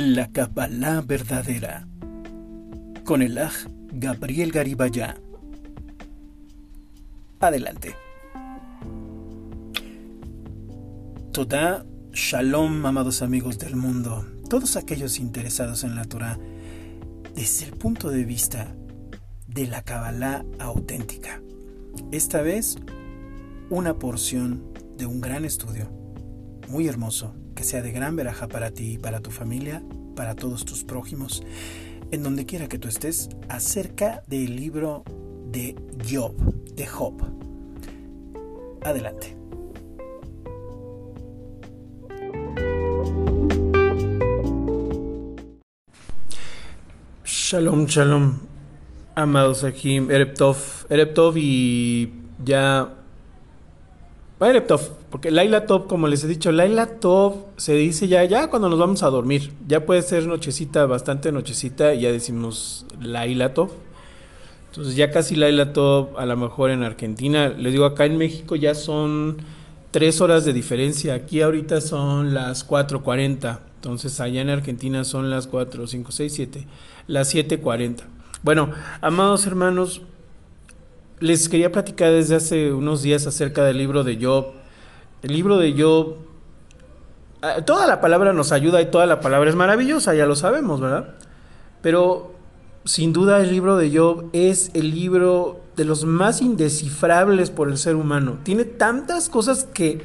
La Kabbalah verdadera. Con el Aj Gabriel Garibaya. Adelante. Toda Shalom, amados amigos del mundo, todos aquellos interesados en la Torah, desde el punto de vista de la Kabbalah auténtica. Esta vez, una porción de un gran estudio, muy hermoso, que sea de gran veraja para ti y para tu familia, para todos tus prójimos, en donde quiera que tú estés, acerca del libro de Job, de Job. Adelante. Shalom, shalom, amados aquí, Ereptov, Ereptov y ya Top, porque Laila Top, como les he dicho, Laila Top se dice ya, ya cuando nos vamos a dormir. Ya puede ser nochecita, bastante nochecita, y ya decimos Laila Top. Entonces ya casi Laila Top, a lo mejor en Argentina. Les digo, acá en México ya son tres horas de diferencia. Aquí ahorita son las 4.40. Entonces allá en Argentina son las 4, 5, 6, 7. Las 7.40. Bueno, amados hermanos, les quería platicar desde hace unos días acerca del libro de Job. El libro de Job, ah, toda la palabra nos ayuda y toda la palabra es maravillosa, ya lo sabemos, ¿verdad? Pero sin duda el libro de Job es el libro de los más indescifrables por el ser humano. Tiene tantas cosas que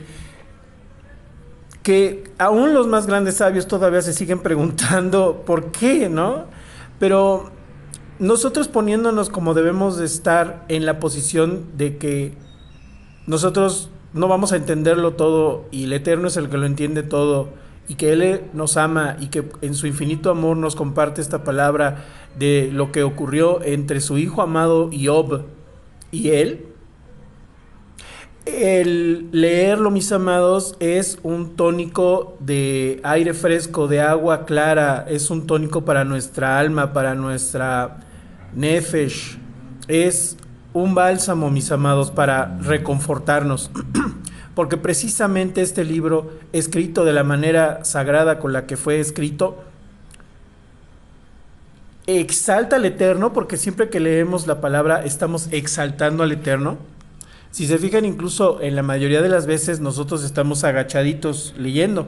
que aún los más grandes sabios todavía se siguen preguntando por qué, ¿no? Pero nosotros poniéndonos como debemos de estar en la posición de que nosotros no vamos a entenderlo todo y el Eterno es el que lo entiende todo y que Él nos ama y que en su infinito amor nos comparte esta palabra de lo que ocurrió entre su hijo amado Job y Él. El leerlo, mis amados, es un tónico de aire fresco, de agua clara, es un tónico para nuestra alma, para nuestra nefesh. Es un bálsamo, mis amados, para reconfortarnos. Porque precisamente este libro, escrito de la manera sagrada con la que fue escrito, exalta al Eterno, porque siempre que leemos la palabra estamos exaltando al Eterno si se fijan, incluso en la mayoría de las veces nosotros estamos agachaditos leyendo.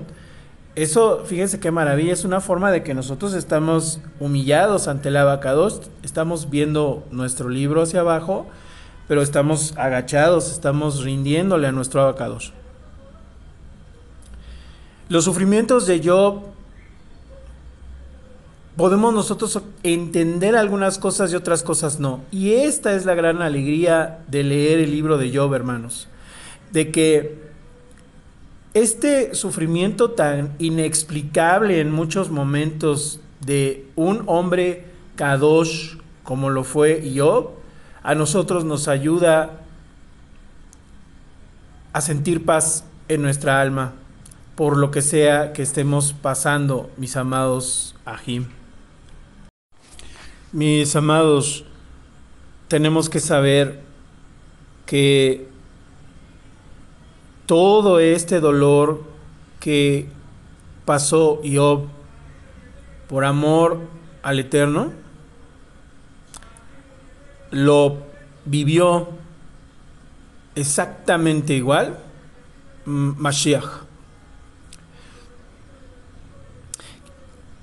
Eso, fíjense qué maravilla, es una forma de que nosotros estamos humillados ante el abacados, estamos viendo nuestro libro hacia abajo, pero estamos agachados, estamos rindiéndole a nuestro abacados. Los sufrimientos de Job podemos nosotros entender algunas cosas y otras cosas no. Y esta es la gran alegría de leer el libro de Job, hermanos. De que este sufrimiento tan inexplicable en muchos momentos de un hombre kadosh como lo fue Job, a nosotros nos ayuda a sentir paz en nuestra alma por lo que sea que estemos pasando, mis amados Ajim. Mis amados, tenemos que saber que todo este dolor que pasó Job por amor al Eterno, lo vivió exactamente igual Mashiach.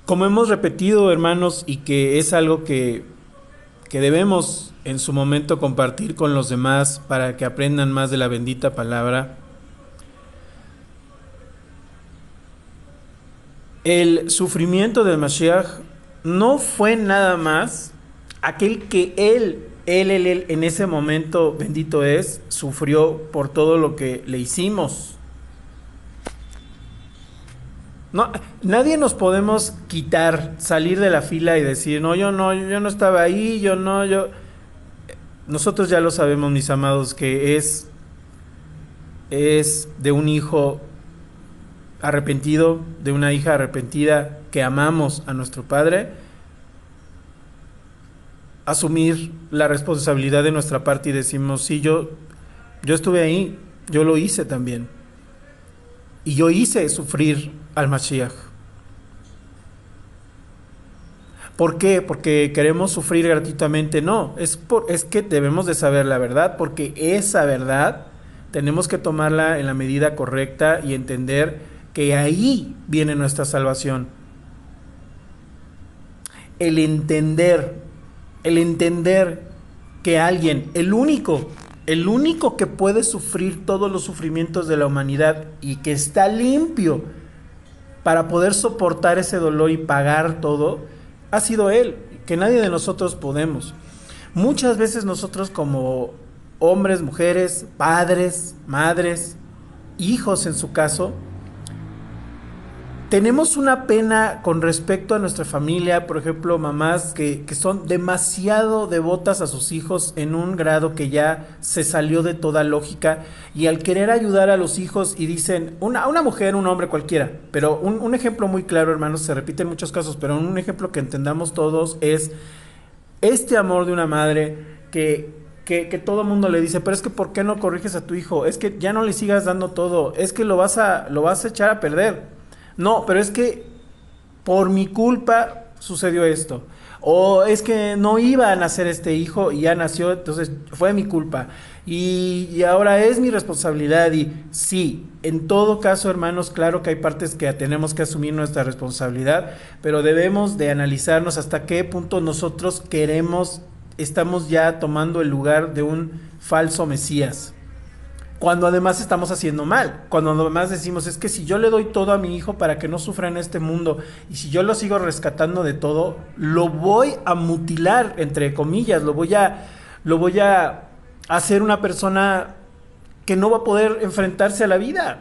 Como hemos repetido, hermanos, y que es algo que, que debemos en su momento compartir con los demás para que aprendan más de la bendita palabra, el sufrimiento de Mashiach no fue nada más aquel que él, él, él, él, en ese momento, bendito es, sufrió por todo lo que le hicimos. No, nadie nos podemos quitar, salir de la fila y decir, no, yo no, yo no estaba ahí, yo no, yo... Nosotros ya lo sabemos, mis amados, que es, es de un hijo arrepentido, de una hija arrepentida, que amamos a nuestro Padre, asumir la responsabilidad de nuestra parte y decimos, sí, yo, yo estuve ahí, yo lo hice también. Y yo hice sufrir al Mashiach. ¿Por qué? Porque queremos sufrir gratuitamente. No, es, por, es que debemos de saber la verdad, porque esa verdad tenemos que tomarla en la medida correcta y entender que ahí viene nuestra salvación. El entender, el entender que alguien, el único, el único que puede sufrir todos los sufrimientos de la humanidad y que está limpio para poder soportar ese dolor y pagar todo, ha sido Él, que nadie de nosotros podemos. Muchas veces nosotros como hombres, mujeres, padres, madres, hijos en su caso, tenemos una pena con respecto a nuestra familia, por ejemplo, mamás que, son demasiado devotas a sus hijos en un grado que ya se salió de toda lógica y al querer ayudar a los hijos y dicen, una, una mujer, un hombre cualquiera, pero un, un ejemplo muy claro, hermanos, se repite en muchos casos, pero un ejemplo que entendamos todos es este amor de una madre que, que, que, todo mundo le dice, pero es que ¿por qué no corriges a tu hijo? Es que ya no le sigas dando todo, es que lo vas a, lo vas a echar a perder. No, pero es que por mi culpa sucedió esto. O es que no iba a nacer este hijo y ya nació, entonces fue mi culpa. Y, ahora es mi responsabilidad. Y sí, en todo caso, hermanos, claro que hay partes que tenemos que asumir nuestra responsabilidad, pero debemos de analizarnos hasta qué punto nosotros queremos, estamos ya tomando el lugar de un falso Mesías cuando además estamos haciendo mal, cuando además decimos es que si yo le doy todo a mi hijo para que no sufra en este mundo y si yo lo sigo rescatando de todo, lo voy a mutilar entre comillas, lo voy a lo voy a hacer una persona que no va a poder enfrentarse a la vida.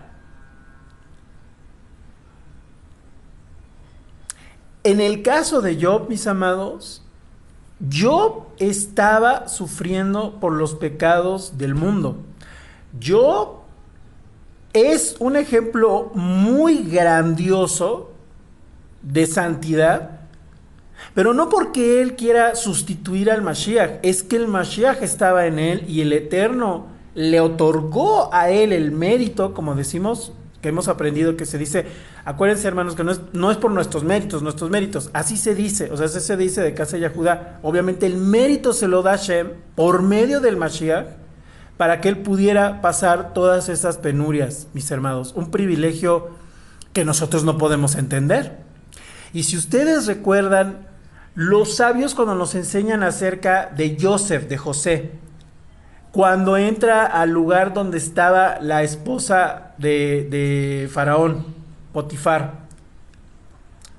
En el caso de Job, mis amados, Job estaba sufriendo por los pecados del mundo. Yo es un ejemplo muy grandioso de santidad, pero no porque él quiera sustituir al Mashiach, es que el Mashiach estaba en él y el Eterno le otorgó a él el mérito, como decimos, que hemos aprendido que se dice, acuérdense hermanos que no es, no es por nuestros méritos, nuestros méritos, así se dice, o sea, así se dice de casa de Judá, obviamente el mérito se lo da Shem por medio del Mashiach, para que él pudiera pasar todas esas penurias, mis hermanos. Un privilegio que nosotros no podemos entender. Y si ustedes recuerdan, los sabios cuando nos enseñan acerca de Joseph, de José, cuando entra al lugar donde estaba la esposa de, Faraón, Potifar,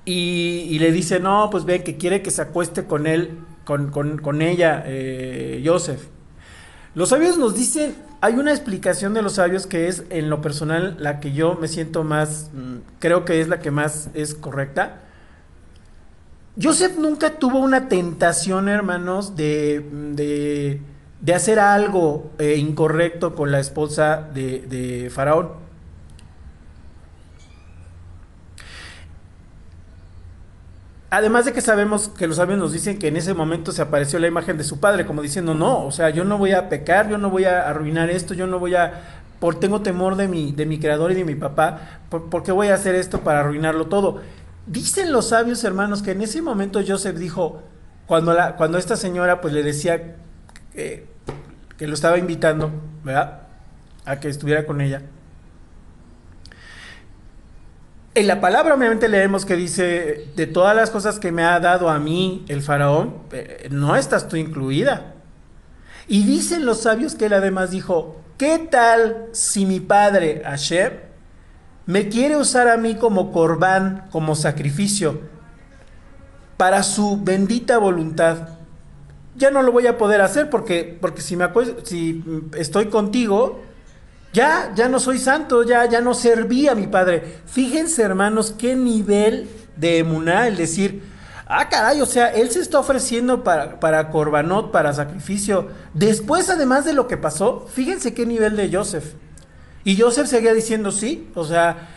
y, le dice, no, pues ve que quiere que se acueste con él, con, ella, eh, Joseph. Los sabios nos dicen, hay una explicación de los sabios que es en lo personal la que yo me siento más, mm, creo que es la que más es correcta. Joseph nunca tuvo una tentación, hermanos, de, de, de hacer algo eh, incorrecto con la esposa de, de Faraón. Además de que sabemos que los sabios nos dicen que en ese momento se apareció la imagen de su padre, como diciendo, no, o sea, yo no voy a pecar, yo no voy a arruinar esto, yo no voy a, por tengo temor de mi, de mi creador y de mi papá, por, qué voy a hacer esto para arruinarlo todo? Dicen los sabios hermanos que en ese momento Joseph dijo, cuando, la, cuando esta señora pues le decía que lo estaba invitando, ¿verdad? A que estuviera con ella en la palabra obviamente leemos que dice, de todas las cosas que me ha dado a mí el faraón, eh, no estás tú incluida. Y dicen los sabios que él además dijo, ¿qué tal si mi padre Hashem me quiere usar a mí como corbán, como sacrificio, para su bendita voluntad? Ya no lo voy a poder hacer porque, porque si, me si estoy contigo, ya, ya no soy santo, ya, ya no serví a mi padre. Fíjense, hermanos, qué nivel de emuná el decir, ah, caray, o sea, él se está ofreciendo para, para corbanot, para sacrificio. Después, además de lo que pasó, fíjense qué nivel de Joseph. Y Joseph seguía diciendo sí, o sea,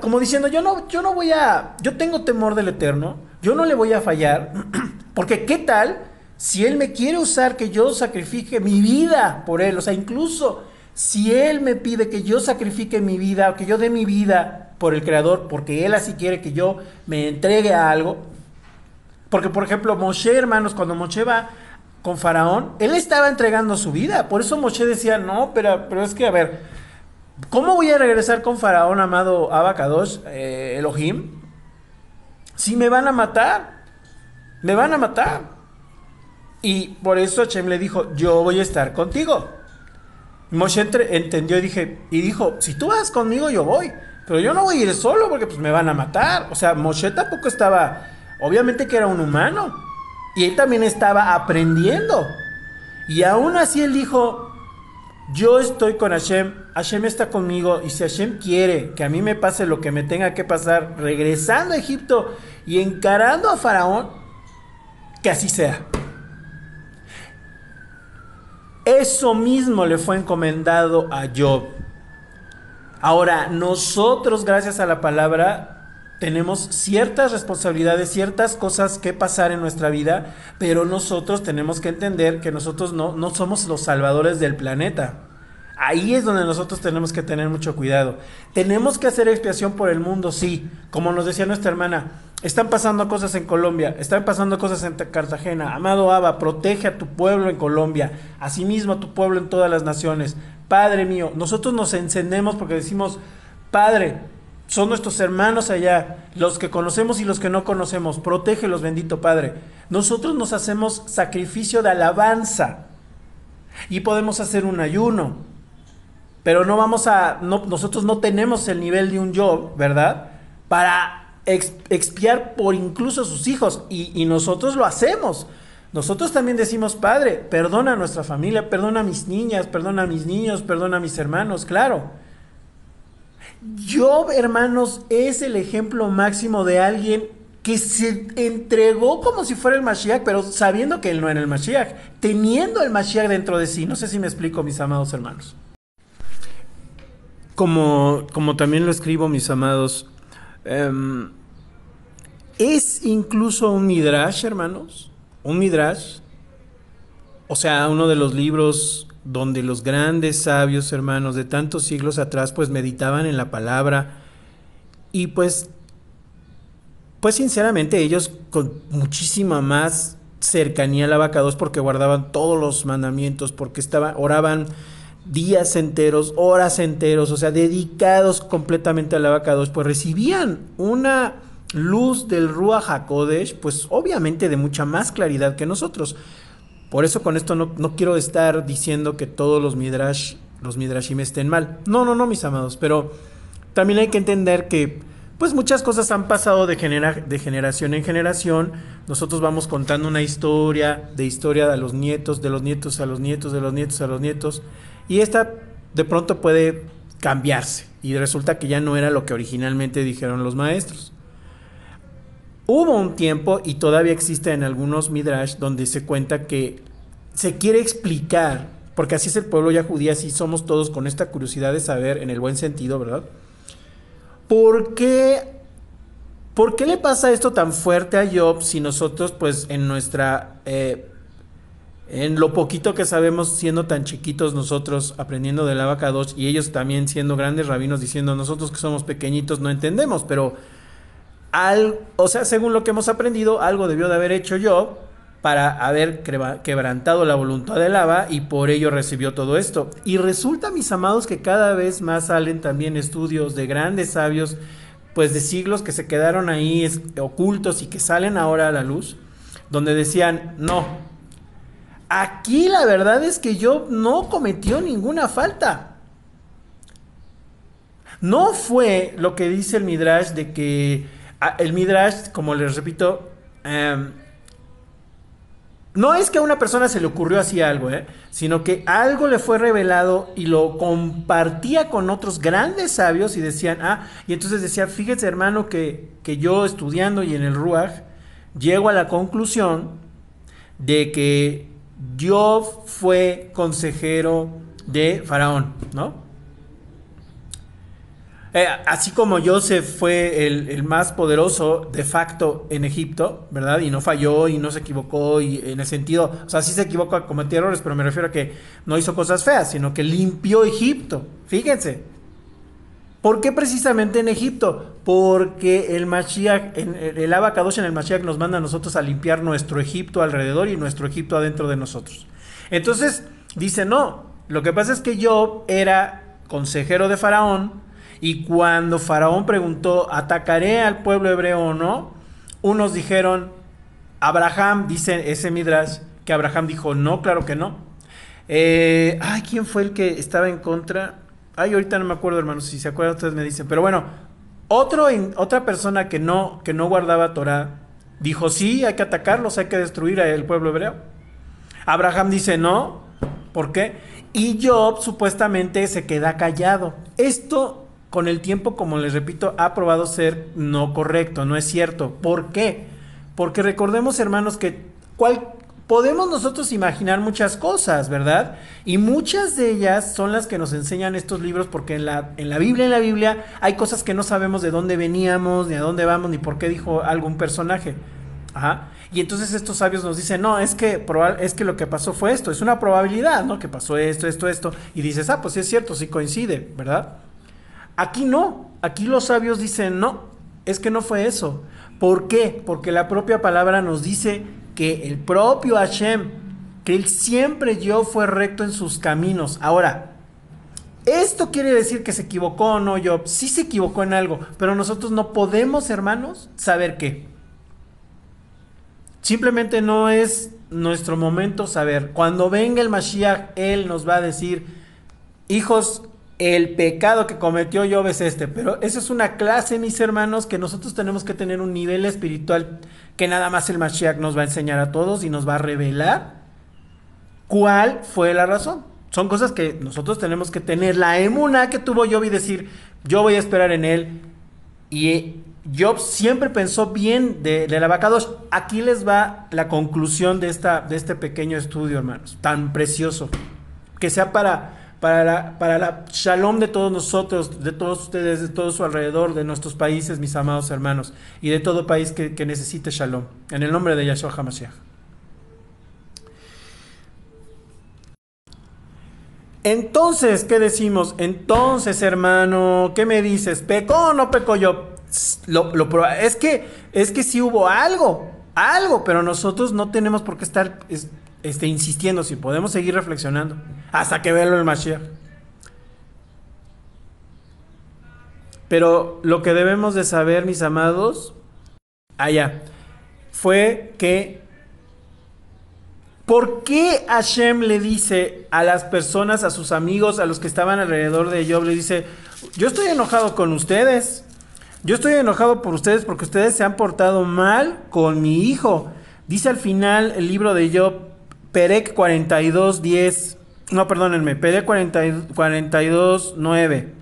como diciendo, yo no, yo no voy a, yo tengo temor del Eterno, yo no le voy a fallar, porque qué tal si él me quiere usar que yo sacrifique mi vida por él, o sea, incluso si Él me pide que yo sacrifique mi vida, o que yo dé mi vida por el Creador, porque Él así quiere que yo me entregue a algo, Porque, por ejemplo, Moshe, hermanos, cuando Moshe va con Faraón, él estaba entregando su vida. Por eso Moshe decía, no, pero, pero es que, a ver, ¿cómo voy a regresar con Faraón, amado Abacados, eh, Elohim? Si me van a matar, me van a matar. Y por eso Hashem le dijo, yo voy a estar contigo. Moshe entendió y, dije, y dijo, si tú vas conmigo, yo voy. Pero yo no voy a ir solo porque pues me van a matar. O sea, Moshe tampoco estaba, obviamente que era un humano. Y él también estaba aprendiendo. Y aún así él dijo, yo estoy con Hashem, Hashem está conmigo y si Hashem quiere que a mí me pase lo que me tenga que pasar regresando a Egipto y encarando a Faraón, que así sea. Eso mismo le fue encomendado a Job. Ahora, nosotros, gracias a la palabra, tenemos ciertas responsabilidades, ciertas cosas que pasar en nuestra vida, pero nosotros tenemos que entender que nosotros no, no somos los salvadores del planeta. Ahí es donde nosotros tenemos que tener mucho cuidado. Tenemos que hacer expiación por el mundo, sí. Como nos decía nuestra hermana, están pasando cosas en Colombia, están pasando cosas en Cartagena. Amado Abba, protege a tu pueblo en Colombia, asimismo a tu pueblo en todas las naciones. Padre mío, nosotros nos encendemos porque decimos, Padre, son nuestros hermanos allá, los que conocemos y los que no conocemos. Protégelos, bendito Padre. Nosotros nos hacemos sacrificio de alabanza y podemos hacer un ayuno pero no vamos a, no, nosotros no tenemos el nivel de un Job, ¿verdad? Para expiar por incluso sus hijos y, nosotros lo hacemos. Nosotros también decimos, Padre, perdona a nuestra familia, perdona a mis niñas, perdona a mis niños, perdona a mis hermanos, claro. Job, hermanos, es el ejemplo máximo de alguien que se entregó como si fuera el Mashiach, pero sabiendo que él no era el Mashiach, teniendo el Mashiach dentro de sí. No sé si me explico, mis amados hermanos. Como, como también lo escribo, mis amados, em, es incluso un midrash, hermanos, un midrash, o sea, uno de los libros donde los grandes sabios, hermanos, de tantos siglos atrás, pues meditaban en la palabra y pues, pues sinceramente ellos con muchísima más cercanía al abacados porque guardaban todos los mandamientos, porque estaban, oraban días enteros, horas enteros, o sea, dedicados completamente al abacados, pues recibían una luz del Ruach HaKodesh, pues obviamente de mucha más claridad que nosotros. Por eso con esto no, no quiero estar diciendo que todos los midrash, los midrashim estén mal. No, no, no, mis amados, pero también hay que entender que pues muchas cosas han pasado de, de generación en generación. Nosotros vamos contando una historia, de historia a los nietos, de los nietos a los nietos, de los nietos a los nietos. Y esta de pronto puede cambiarse y resulta que ya no era lo que originalmente dijeron los maestros. Hubo un tiempo y todavía existe en algunos midrash donde se cuenta que se quiere explicar, porque así es el pueblo ya judía, así somos todos con esta curiosidad de saber en el buen sentido, ¿verdad? ¿Por qué, ¿Por qué le pasa esto tan fuerte a Job si nosotros pues en nuestra eh, en lo poquito que sabemos siendo tan chiquitos nosotros aprendiendo del abacados y ellos también siendo grandes rabinos diciendo nosotros que somos pequeñitos no entendemos, pero al, o sea, según lo que hemos aprendido, algo debió de haber hecho yo para haber quebrantado la voluntad del Abba y por ello recibió todo esto. Y resulta, mis amados, que cada vez más salen también estudios de grandes sabios, pues de siglos que se quedaron ahí ocultos y que salen ahora a la luz, donde decían, no, Aquí la verdad es que yo no cometió ninguna falta. No fue lo que dice el Midrash de que ah, el Midrash, como les repito, em, no es que a una persona se le ocurrió así algo, ¿eh? sino que algo le fue revelado y lo compartía con otros grandes sabios y decían, ah, y entonces decía, fíjese hermano que, que yo estudiando y en el Ruach, llego a la conclusión de que Job fue consejero de Faraón, ¿no? Eh, así como Joseph fue el, más poderoso de facto en Egipto, ¿verdad? Y no falló y no se equivocó y en el sentido, o sea, sí se equivocó, cometió errores, pero me refiero a que no hizo cosas feas, sino que limpió Egipto. Fíjense. ¿Por qué precisamente en Egipto? Porque el Mashiach, el Abacadosh en el Mashiach nos manda a nosotros a limpiar nuestro Egipto alrededor y nuestro Egipto adentro de nosotros. Entonces, dice, no, lo que pasa es que yo era consejero de Faraón y cuando Faraón preguntó, ¿atacaré al pueblo hebreo o no? Unos dijeron, Abraham, dice ese Midrash, que Abraham dijo, no, claro que no. Eh, ay, ¿quién fue el que estaba en contra? Ay, ahorita no me acuerdo, hermanos. Si se acuerdan, ustedes me dicen. Pero bueno, otro, otra persona que no, que no guardaba Torah dijo: Sí, hay que atacarlos, hay que destruir al pueblo hebreo. Abraham dice: No. ¿Por qué? Y Job supuestamente se queda callado. Esto, con el tiempo, como les repito, ha probado ser no correcto, no es cierto. ¿Por qué? Porque recordemos, hermanos, que cual, podemos nosotros imaginar muchas cosas, ¿verdad? Y muchas de ellas son las que nos enseñan estos libros porque en la, en la Biblia, en la Biblia, hay cosas que no sabemos de dónde veníamos, ni a dónde vamos, ni por qué dijo algún personaje. Ajá. Y entonces estos sabios nos dicen, no, es que, es que lo que pasó fue esto, es una probabilidad, ¿no? Que pasó esto, esto, esto. Y dices, ah, pues sí es cierto, sí coincide, ¿verdad? Aquí no, aquí los sabios dicen, no, es que no fue eso. ¿Por qué? Porque la propia palabra nos dice que el propio Hashem, que él siempre yo fue recto en sus caminos. Ahora, ¿esto quiere decir que se equivocó o no Job? Sí se equivocó en algo, pero nosotros no podemos, hermanos, saber qué. Simplemente no es nuestro momento saber. Cuando venga el Mashiach, él nos va a decir, hijos, el pecado que cometió Job es este. Pero eso es una clase, mis hermanos, que nosotros tenemos que tener un nivel espiritual que nada más el Mashiach nos va a enseñar a todos y nos va a revelar cuál fue la razón. Son cosas que nosotros tenemos que tener la emuna que tuvo Job y decir, yo voy a esperar en él. Y Job siempre pensó bien de, de la Aquí les va la conclusión de, esta, de este pequeño estudio, hermanos, tan precioso. Que sea para para la, para la shalom de todos nosotros, de todos ustedes, de todo su alrededor, de nuestros países, mis amados hermanos, y de todo país que, necesite shalom. En el nombre de Yahshua HaMashiach. Entonces, ¿qué decimos? Entonces, hermano, ¿qué me dices? ¿Pecó o no pecó yo? Lo, lo, es que es que sí hubo algo, algo, pero nosotros no tenemos por qué estar esté insistiendo, si podemos seguir reflexionando hasta que vea el Mashiach. Pero lo que debemos de saber, mis amados, allá, fue que ¿por qué Hashem le dice a las personas, a sus amigos, a los que estaban alrededor de Job, le dice, yo estoy enojado con ustedes, yo estoy enojado por ustedes porque ustedes se han portado mal con mi hijo. Dice al final el libro de Job, Perec 42, 10. No, perdónenme. Perec 42, 9.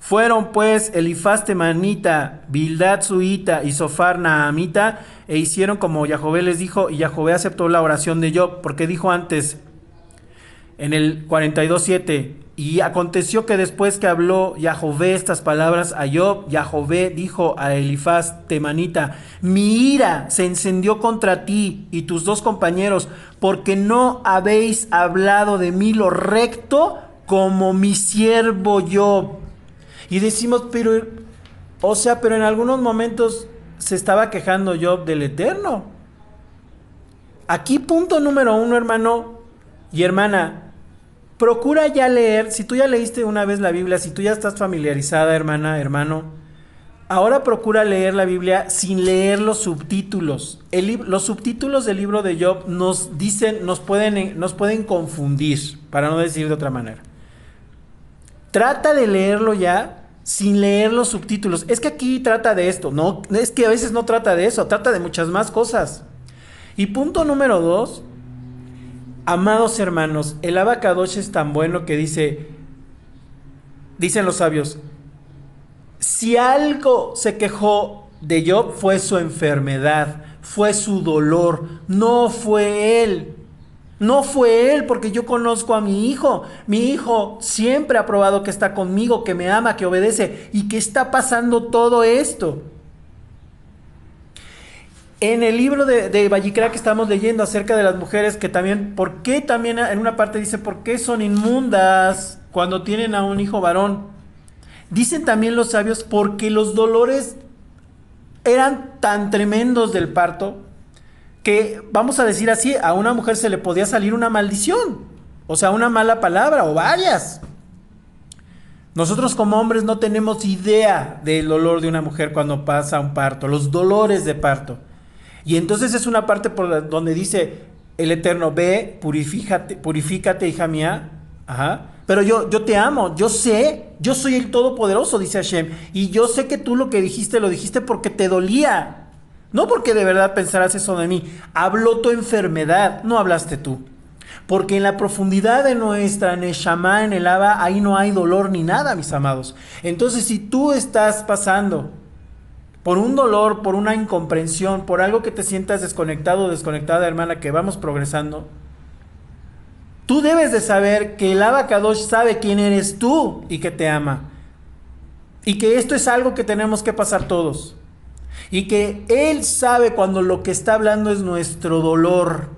Fueron pues Elifaz Temanita, Bildad Suita y Sofar Naamita e hicieron como Yahvé les dijo y Yahvé aceptó la oración de Job porque dijo antes en el 42.7 y aconteció que después que habló Yahvé estas palabras a Job, Yahvé dijo a Elifaz Temanita, mi ira se encendió contra ti y tus dos compañeros, porque no habéis hablado de mí lo recto como mi siervo Job. Y decimos, pero, o sea, pero en algunos momentos se estaba quejando Job del Eterno. Aquí punto número uno, hermano y hermana, procura ya leer, si tú ya leíste una vez la Biblia, si tú ya estás familiarizada, hermana, hermano, ahora procura leer la Biblia sin leer los subtítulos. los subtítulos del libro de Job nos dicen, nos pueden, nos pueden confundir, para no decir de otra manera. Trata de leerlo ya sin leer los subtítulos. Es que aquí trata de esto, no, es que a veces no trata de eso, trata de muchas más cosas. Y punto número dos, Amados hermanos, el abacadosh es tan bueno que dice, dicen los sabios, si algo se quejó de Job fue su enfermedad, fue su dolor, no fue él. No fue él, porque yo conozco a mi hijo. Mi hijo siempre ha probado que está conmigo, que me ama, que obedece y que está pasando todo esto. En el libro de, de que estamos leyendo acerca de las mujeres, que también, ¿por qué también en una parte dice, ¿por qué son inmundas cuando tienen a un hijo varón? Dicen también los sabios porque los dolores eran tan tremendos del parto que, vamos a decir así, a una mujer se le podía salir una maldición, o sea, una mala palabra o varias. Nosotros como hombres no tenemos idea del dolor de una mujer cuando pasa un parto, los dolores de parto. Y entonces es una parte donde dice el Eterno, ve, purifícate, purifícate, hija mía. Ajá. Pero yo, yo te amo, yo sé, yo soy el Todopoderoso, dice Hashem. Y yo sé que tú lo que dijiste lo dijiste porque te dolía. No porque de verdad pensarás eso de mí. Habló tu enfermedad, no hablaste tú. Porque en la profundidad de nuestra Neshama, en el Aba, ahí no hay dolor ni nada, mis amados. Entonces, si tú estás pasando por un dolor, por una incomprensión, por algo que te sientas desconectado o desconectada, hermana, que vamos progresando, tú debes de saber que el Abacadosh sabe quién eres tú y que te ama. Y que esto es algo que tenemos que pasar todos. Y que Él sabe cuando lo que está hablando es nuestro dolor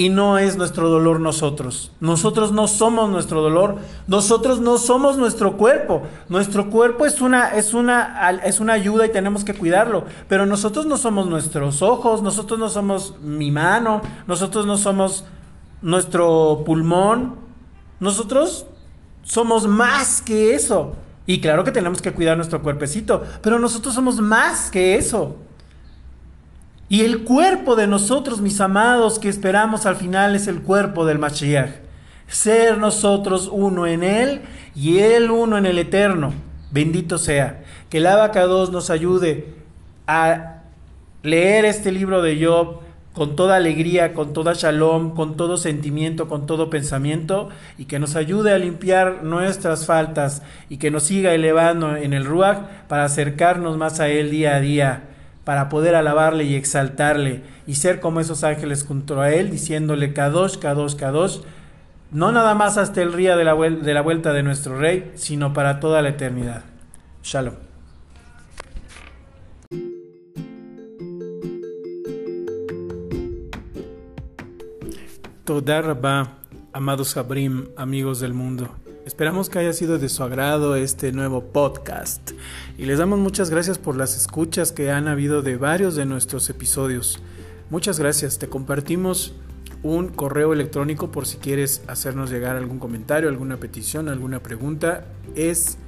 y no es nuestro dolor nosotros. Nosotros no somos nuestro dolor, nosotros no somos nuestro cuerpo. Nuestro cuerpo es una, es una, es una ayuda y tenemos que cuidarlo, pero nosotros no somos nuestros ojos, nosotros no somos mi mano, nosotros no somos nuestro pulmón, nosotros somos más que eso. Y claro que tenemos que cuidar nuestro cuerpecito, pero nosotros somos más que eso. Y el cuerpo de nosotros, mis amados, que esperamos al final es el cuerpo del Mashiach. Ser nosotros uno en Él y Él uno en el Eterno. Bendito sea. Que el Abacados nos ayude a leer este libro de Job con toda alegría, con toda shalom, con todo sentimiento, con todo pensamiento, y que nos ayude a limpiar nuestras faltas y que nos siga elevando en el Ruach para acercarnos más a Él día a día para poder alabarle y exaltarle y ser como esos ángeles junto a él, diciéndole Kadosh, Kadosh, Kadosh, no nada más hasta el día de la, de la vuelta de nuestro rey, sino para toda la eternidad. Shalom. Toda amados Abrim, amigos del mundo. Esperamos que haya sido de su agrado este nuevo podcast y les damos muchas gracias por las escuchas que han habido de varios de nuestros episodios. Muchas gracias, te compartimos un correo electrónico por si quieres hacernos llegar algún comentario, alguna petición, alguna pregunta. Es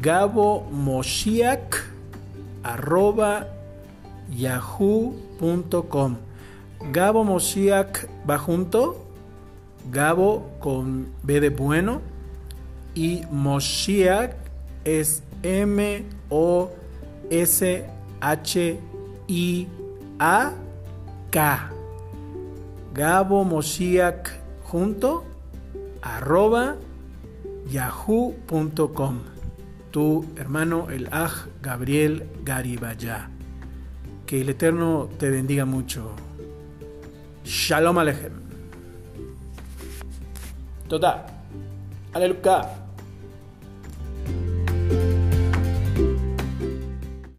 gabomoshiak.yahoo.com Gabo Moshiak va junto Gabo con B de bueno y Moshiach es M O S H I A K. Gabo Moshiach junto arroba yahoo.com. Tu hermano el Aj Gabriel Garibaya. Que el Eterno te bendiga mucho. Shalom Alejem. תודה. הללויה.